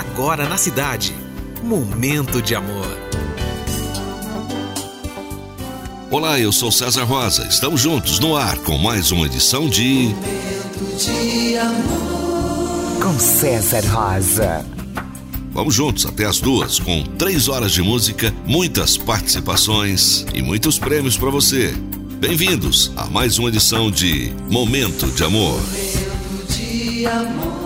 agora na cidade. Momento de amor. Olá, eu sou César Rosa. Estamos juntos no ar com mais uma edição de Momento de amor. Com César Rosa. Vamos juntos até as duas, com três horas de música, muitas participações e muitos prêmios para você. Bem-vindos a mais uma edição de Momento de Amor. Momento de amor.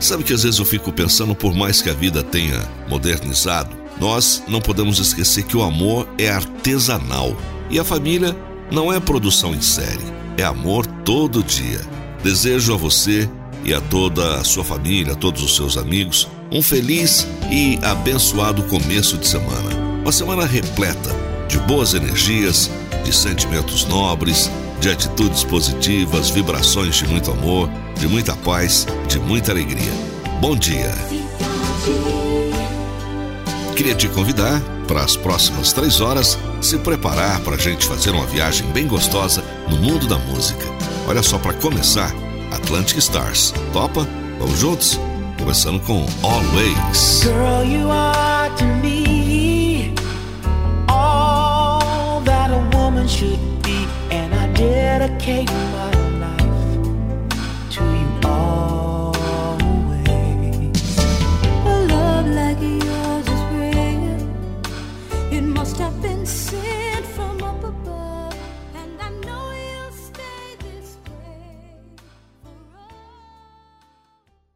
Sabe que às vezes eu fico pensando, por mais que a vida tenha modernizado, nós não podemos esquecer que o amor é artesanal e a família não é produção em série, é amor todo dia. Desejo a você e a toda a sua família, a todos os seus amigos, um feliz e abençoado começo de semana. Uma semana repleta de boas energias, de sentimentos nobres, de atitudes positivas, vibrações de muito amor, de muita paz, de muita alegria. Bom dia! Queria te convidar para as próximas três horas se preparar para a gente fazer uma viagem bem gostosa no mundo da música. Olha só, para começar, Atlantic Stars. Topa? Vamos juntos? Começando com Always. Girl, should be, and I dedicate my life to you always. A love like yours is rare. It must have been seen.